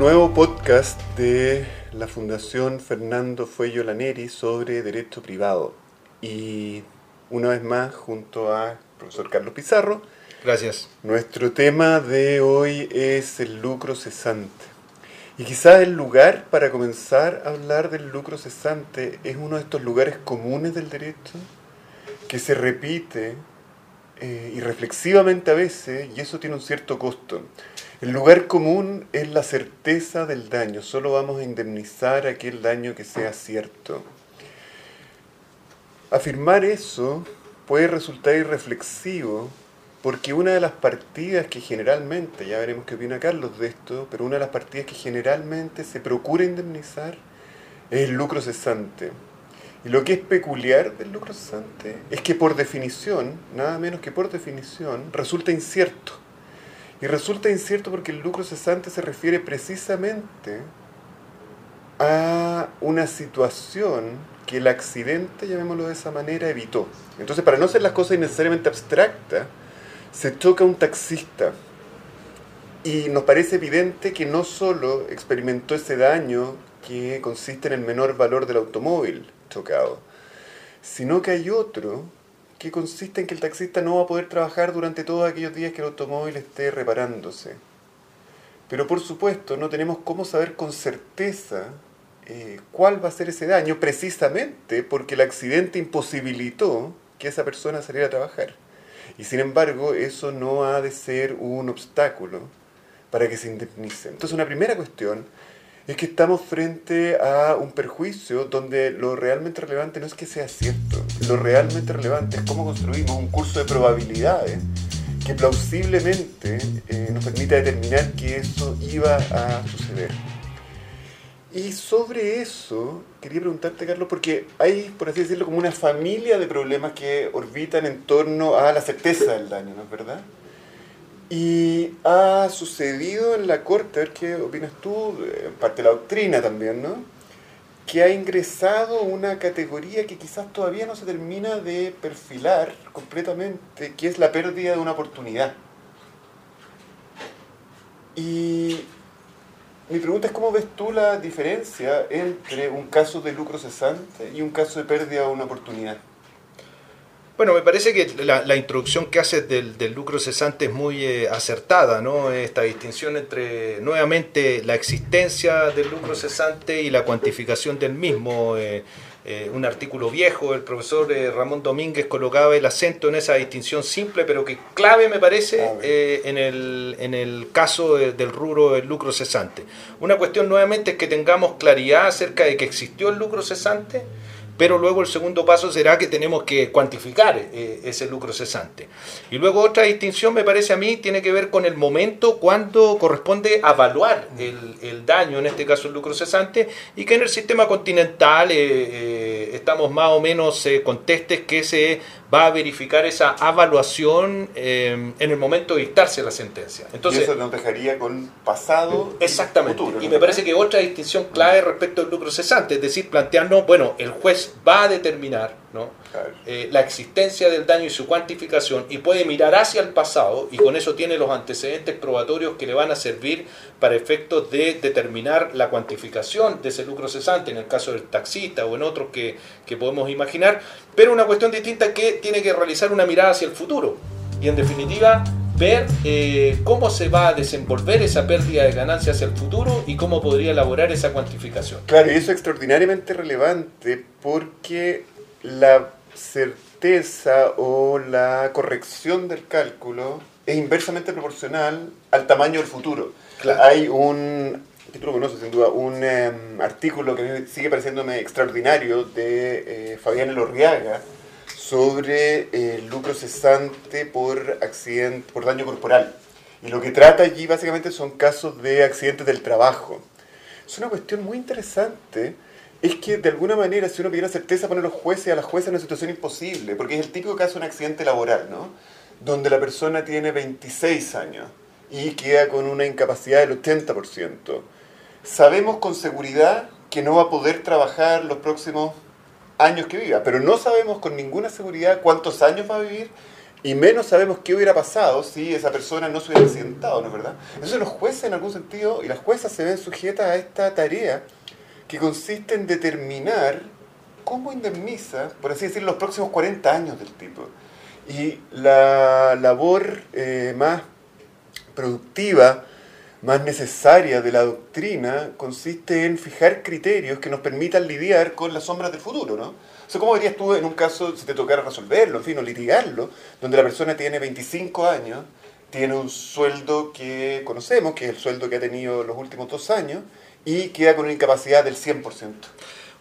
Nuevo podcast de la Fundación Fernando Fuello Laneri sobre derecho privado. Y una vez más, junto a profesor Carlos Pizarro, Gracias. nuestro tema de hoy es el lucro cesante. Y quizás el lugar para comenzar a hablar del lucro cesante es uno de estos lugares comunes del derecho que se repite eh, irreflexivamente a veces y eso tiene un cierto costo. El lugar común es la certeza del daño, solo vamos a indemnizar aquel daño que sea cierto. Afirmar eso puede resultar irreflexivo porque una de las partidas que generalmente, ya veremos qué opina Carlos de esto, pero una de las partidas que generalmente se procura indemnizar es el lucro cesante. Y lo que es peculiar del lucro cesante es que por definición, nada menos que por definición, resulta incierto. Y resulta incierto porque el lucro cesante se refiere precisamente a una situación que el accidente, llamémoslo de esa manera, evitó. Entonces, para no hacer las cosas innecesariamente abstractas, se choca un taxista y nos parece evidente que no solo experimentó ese daño que consiste en el menor valor del automóvil chocado, sino que hay otro que consiste en que el taxista no va a poder trabajar durante todos aquellos días que el automóvil esté reparándose. Pero por supuesto no tenemos cómo saber con certeza eh, cuál va a ser ese daño, precisamente porque el accidente imposibilitó que esa persona saliera a trabajar. Y sin embargo, eso no ha de ser un obstáculo para que se indemnice. Entonces, una primera cuestión es que estamos frente a un perjuicio donde lo realmente relevante no es que sea cierto, lo realmente relevante es cómo construimos un curso de probabilidades que plausiblemente eh, nos permita determinar que eso iba a suceder. Y sobre eso quería preguntarte, Carlos, porque hay, por así decirlo, como una familia de problemas que orbitan en torno a la certeza del daño, ¿no es verdad? Y ha sucedido en la Corte, a ver qué opinas tú, en parte de la doctrina también, ¿no? Que ha ingresado una categoría que quizás todavía no se termina de perfilar completamente, que es la pérdida de una oportunidad. Y mi pregunta es cómo ves tú la diferencia entre un caso de lucro cesante y un caso de pérdida de una oportunidad. Bueno, me parece que la, la introducción que haces del, del, lucro cesante es muy eh, acertada, ¿no? Esta distinción entre, nuevamente, la existencia del lucro cesante y la cuantificación del mismo. Eh, eh, un artículo viejo, el profesor Ramón Domínguez colocaba el acento en esa distinción simple, pero que clave me parece en, el, en el caso del rubro del lucro cesante. Una cuestión nuevamente es que tengamos claridad acerca de que existió el lucro cesante, pero luego el segundo paso será que tenemos que cuantificar eh, ese lucro cesante. Y luego otra distinción me parece a mí tiene que ver con el momento cuando corresponde evaluar el, el daño, en este caso el lucro cesante, y que en el sistema continental eh, eh, estamos más o menos contestes que se va a verificar esa evaluación en el momento de dictarse la sentencia. Entonces, y eso nos dejaría con pasado exactamente. y futuro. Y me parece que otra distinción clave respecto al lucro cesante, es decir, plantearnos, bueno, el juez va a determinar eh, la existencia del daño y su cuantificación y puede mirar hacia el pasado y con eso tiene los antecedentes probatorios que le van a servir para efectos de determinar la cuantificación de ese lucro cesante en el caso del taxista o en otros que, que podemos imaginar, pero una cuestión distinta es que tiene que realizar una mirada hacia el futuro y en definitiva ver eh, cómo se va a desenvolver esa pérdida de ganancia hacia el futuro y cómo podría elaborar esa cuantificación. Claro, y eso es extraordinariamente relevante porque la certeza o la corrección del cálculo es inversamente proporcional al tamaño del futuro. Claro. Hay un, que tú lo conoces sin duda, un eh, artículo que sigue pareciéndome extraordinario de eh, Fabián Elorriaga, sobre el lucro cesante por accidente, por daño corporal. Y lo que trata allí básicamente son casos de accidentes del trabajo. Es una cuestión muy interesante. Es que de alguna manera, si uno pidiera certeza, pone a los jueces y a las jueces en una situación imposible, porque es el típico caso de un accidente laboral, ¿no? Donde la persona tiene 26 años y queda con una incapacidad del 80%. Sabemos con seguridad que no va a poder trabajar los próximos años que viva, pero no sabemos con ninguna seguridad cuántos años va a vivir Y menos sabemos qué hubiera pasado si esa persona no se hubiera accidentado, ¿no es verdad? Entonces los jueces en algún sentido y las juezas se ven sujetas a esta tarea que consiste en determinar cómo indemniza, por así decirlo, los próximos 40 años del tipo. Y la labor eh, más productiva, más necesaria de la doctrina consiste en fijar criterios que nos permitan lidiar con las sombras del futuro, ¿no? O sea, ¿cómo verías tú en un caso, si te tocara resolverlo, en fin, o litigarlo, donde la persona tiene 25 años, tiene un sueldo que conocemos, que es el sueldo que ha tenido los últimos dos años, y queda con una incapacidad del 100%?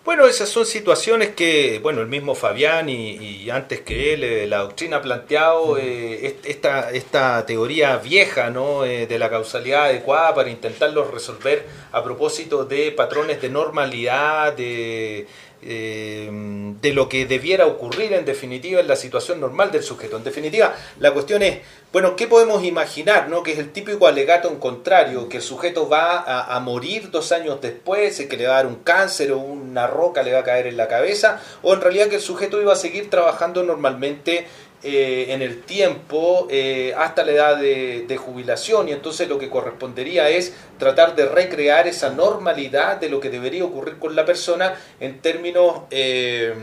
Bueno, esas son situaciones que, bueno, el mismo Fabián y, antes que él, eh, la doctrina ha planteado eh, esta, esta teoría vieja ¿no? Eh, de la causalidad adecuada para intentarlo resolver a propósito de patrones de normalidad, de, de lo que debiera ocurrir en definitiva en la situación normal del sujeto. En definitiva, la cuestión es bueno, ¿qué podemos imaginar? No? Que es el típico alegato en contrario, que el sujeto va a, morir dos años después, que le va a dar un cáncer o una roca le va a caer en la cabeza, o en realidad que el sujeto iba a seguir trabajando normalmente eh, en el tiempo eh, hasta la edad de, jubilación y entonces lo que correspondería es tratar de recrear esa normalidad de lo que debería ocurrir con la persona en términos eh,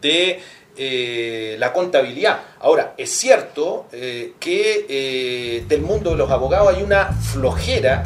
de eh, la contabilidad. Ahora, es cierto eh, que eh, del mundo de los abogados hay una flojera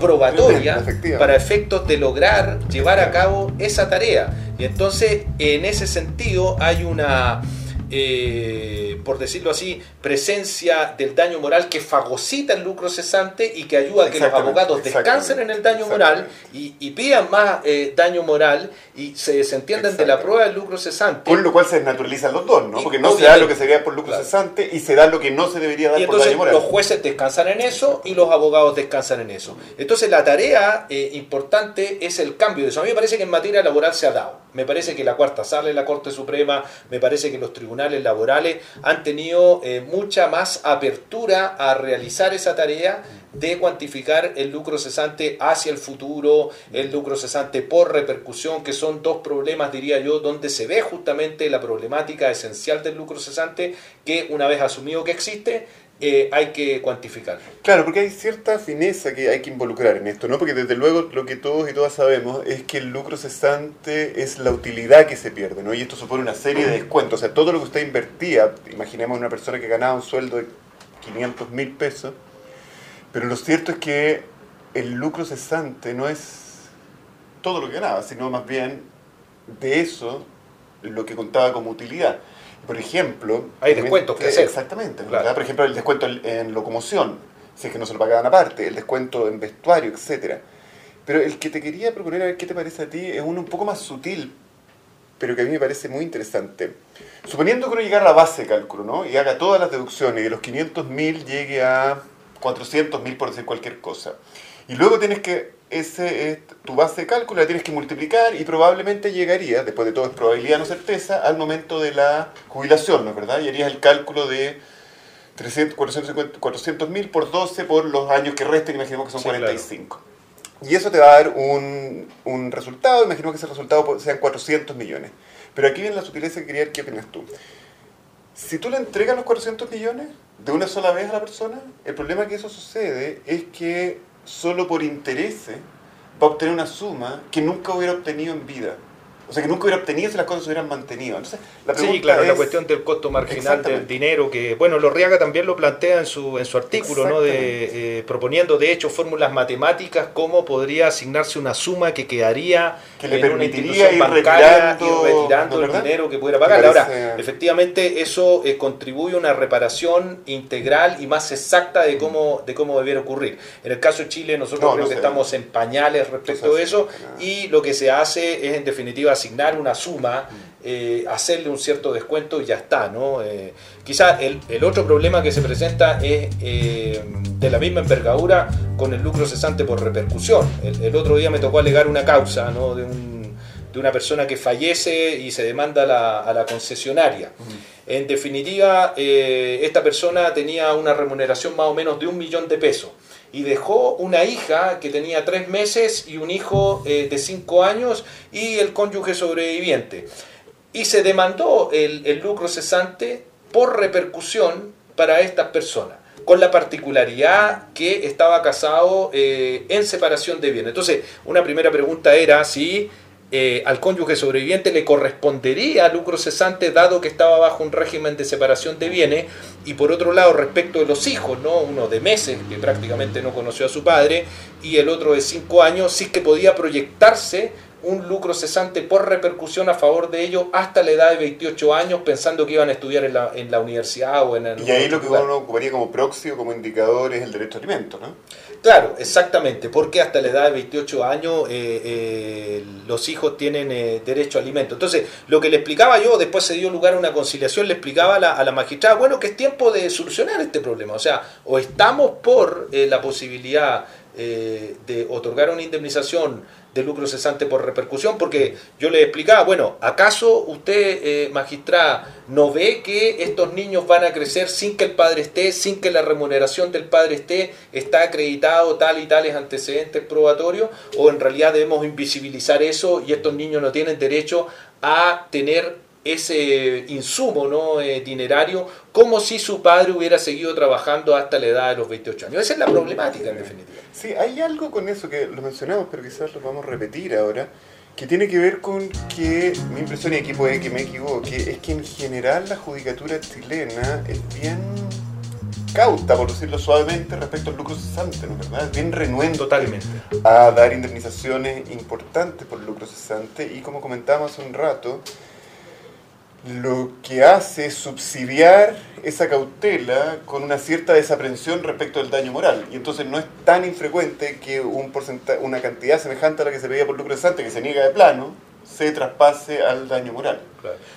probatoria para efectos de lograr llevar a cabo esa tarea. Y entonces, en ese sentido, hay una eh, por decirlo así, presencia del daño moral que fagocita el lucro cesante y que ayuda a que los abogados descansen en el daño moral y, y pidan más eh, daño moral y se desentiendan de la prueba del lucro cesante. Con lo cual se naturalizan los dos, ¿no? Porque no se da lo que se vea por lucro cesante y se da lo que no se debería dar y por daño moral. Los jueces descansan en eso y los abogados descansan en eso. Entonces la tarea eh, importante es el cambio de eso. A mí me parece que en materia laboral se ha dado. Me parece que la cuarta sale la Corte Suprema, me parece que los tribunales laborales han tenido eh, mucha más apertura a realizar esa tarea de cuantificar el lucro cesante hacia el futuro, el lucro cesante por repercusión, que son dos problemas, diría yo, donde se ve justamente la problemática esencial del lucro cesante, que una vez asumido que existe, eh, hay que cuantificar. Claro, porque hay cierta fineza que hay que involucrar en esto, ¿no? Porque desde luego lo que todos y todas sabemos es que el lucro cesante es la utilidad que se pierde, ¿no? Y esto supone una serie de descuentos. O sea, todo lo que usted invertía, imaginemos una persona que ganaba un sueldo de 500 mil pesos, pero lo cierto es que el lucro cesante no es todo lo que ganaba, sino más bien de eso lo que contaba como utilidad. Por ejemplo... Hay descuentos que hacer. Exactamente. Por ejemplo, el descuento en locomoción, si es que no se lo pagaban aparte, el descuento en vestuario, etcétera. Pero el que te quería proponer, a ver qué te parece a ti, es uno un poco más sutil, pero que a mí me parece muy interesante. Suponiendo que uno llegara a la base de cálculo, ¿no? Y haga todas las deducciones y de los 500.000 llegue a 400.000 por decir cualquier cosa. Y luego tienes que ese es tu base de cálculo, la tienes que multiplicar y probablemente llegaría, después de todo es probabilidad, no certeza, al momento de la jubilación, ¿no es verdad? Y harías el cálculo de 400 mil por 12 por los años que resten, imaginemos que son 45. Y eso te va a dar un, un resultado, imaginemos que ese resultado sean 400 millones. Pero aquí viene la sutileza que quería qué opinas tú. Si tú le entregas los 400 millones de una sola vez a la persona, el problema que eso sucede es que solo por intereses va a obtener una suma que nunca hubiera obtenido en vida. O sea, que nunca hubiera obtenido si las cosas se hubieran mantenido. Entonces, la sí, claro, la cuestión del costo marginal del dinero, que, bueno, Lorriaga también lo plantea en su, en su artículo, ¿no? De, eh, proponiendo, de hecho, fórmulas matemáticas, cómo podría asignarse una suma que quedaría que le permitiría ir retirando, retirando el dinero que pudiera pagar. Ahora, efectivamente, eso eh, contribuye a una reparación integral y más exacta de cómo, de cómo debiera ocurrir. En el caso de Chile, nosotros creo que estamos en pañales respecto a eso, y lo que se hace es, en definitiva, asignar una suma, eh, hacerle un cierto descuento y ya está, ¿no? Eh, quizás el, otro problema que se presenta es eh, de la misma envergadura con el lucro cesante por repercusión. El, otro día me tocó alegar una causa. De, una persona que fallece y se demanda a la, concesionaria. En definitiva, esta persona tenía una remuneración más o menos de un millón de pesos y dejó una hija que tenía tres meses y un hijo eh, de cinco años y el cónyuge sobreviviente. Y se demandó el, lucro cesante por repercusión para estas personas con la particularidad que estaba casado eh, en separación de bienes. Entonces, una primera pregunta era si eh, al cónyuge sobreviviente le correspondería lucro cesante dado que estaba bajo un régimen de separación de bienes y por otro lado respecto de los hijos, ¿no? uno de meses que prácticamente no conoció a su padre y el otro de cinco años, es que podía proyectarse un lucro cesante por repercusión a favor de ellos hasta la edad de 28 años, pensando que iban a estudiar en la, en la universidad o en el... Y ahí lo que uno ocuparía como proxy o como indicador es el derecho a alimento, ¿no? Claro, exactamente, porque hasta la edad de 28 años eh, eh, los hijos tienen eh, derecho a alimento. Entonces, lo que le explicaba yo, después se dio lugar a una conciliación, le explicaba a la, a la magistrada, bueno, que es tiempo de solucionar este problema. O sea, o estamos por la posibilidad de otorgar una indemnización de lucro cesante por repercusión, porque yo le explicaba, bueno, ¿acaso usted, eh, magistrada, no ve que estos niños van a crecer sin que el padre esté, sin que la remuneración del padre esté, está acreditado tal y tales antecedentes probatorios, o en realidad debemos invisibilizar eso y estos niños no tienen derecho a tener ese insumo ¿no? Dinerario como si su padre hubiera seguido trabajando hasta la edad de los 28 años. Esa es la problemática en definitiva. Sí, hay algo con eso que lo mencionamos, pero quizás lo vamos a repetir ahora, que tiene que ver con que, mi impresión, y aquí puede que me equivoque, es que en general la judicatura chilena es bien cauta, por decirlo suavemente, respecto al lucro cesante, ¿no es verdad? Bien renuente Totalmente. a dar indemnizaciones importantes por lucro cesante y como comentábamos hace un rato, lo que hace es subsidiar esa cautela con una cierta desaprensión respecto del daño moral. Y entonces no es tan infrecuente que un una cantidad semejante a la que se veía por lucro cesante, que se niega de plano, se traspase al daño moral.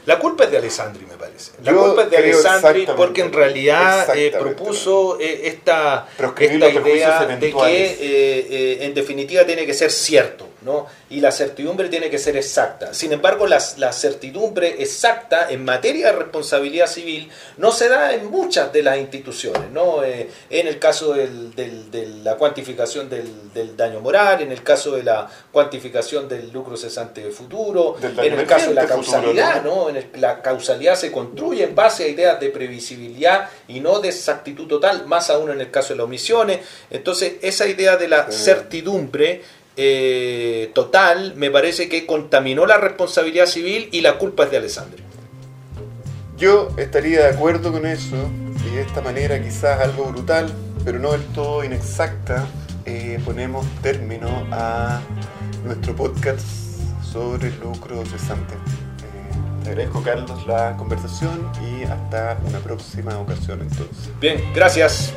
La culpa es de Alessandri, me parece. La culpa es de Alessandri porque en realidad eh, propuso eh, esta, esta idea de que eh, en definitiva tiene que ser cierto. ¿No? y la certidumbre tiene que ser exacta. Sin embargo, la, la, certidumbre exacta en materia de responsabilidad civil no se da en muchas de las instituciones. ¿no? en el caso del, del, de la cuantificación del, del, daño moral, en el caso de la cuantificación del lucro cesante de futuro, en el caso de la causalidad. ¿no? En la causalidad se construye en base a ideas de previsibilidad y no de exactitud total, más aún en el caso de las omisiones. Entonces, esa idea de la certidumbre eh, total me parece que contaminó la responsabilidad civil y la culpa es de Alessandro. Yo estaría de acuerdo con eso y de esta manera quizás algo brutal, pero no del todo inexacta, eh, ponemos término a nuestro podcast sobre lucro cesante. Te agradezco, Carlos, la conversación y hasta una próxima ocasión entonces. Bien, gracias.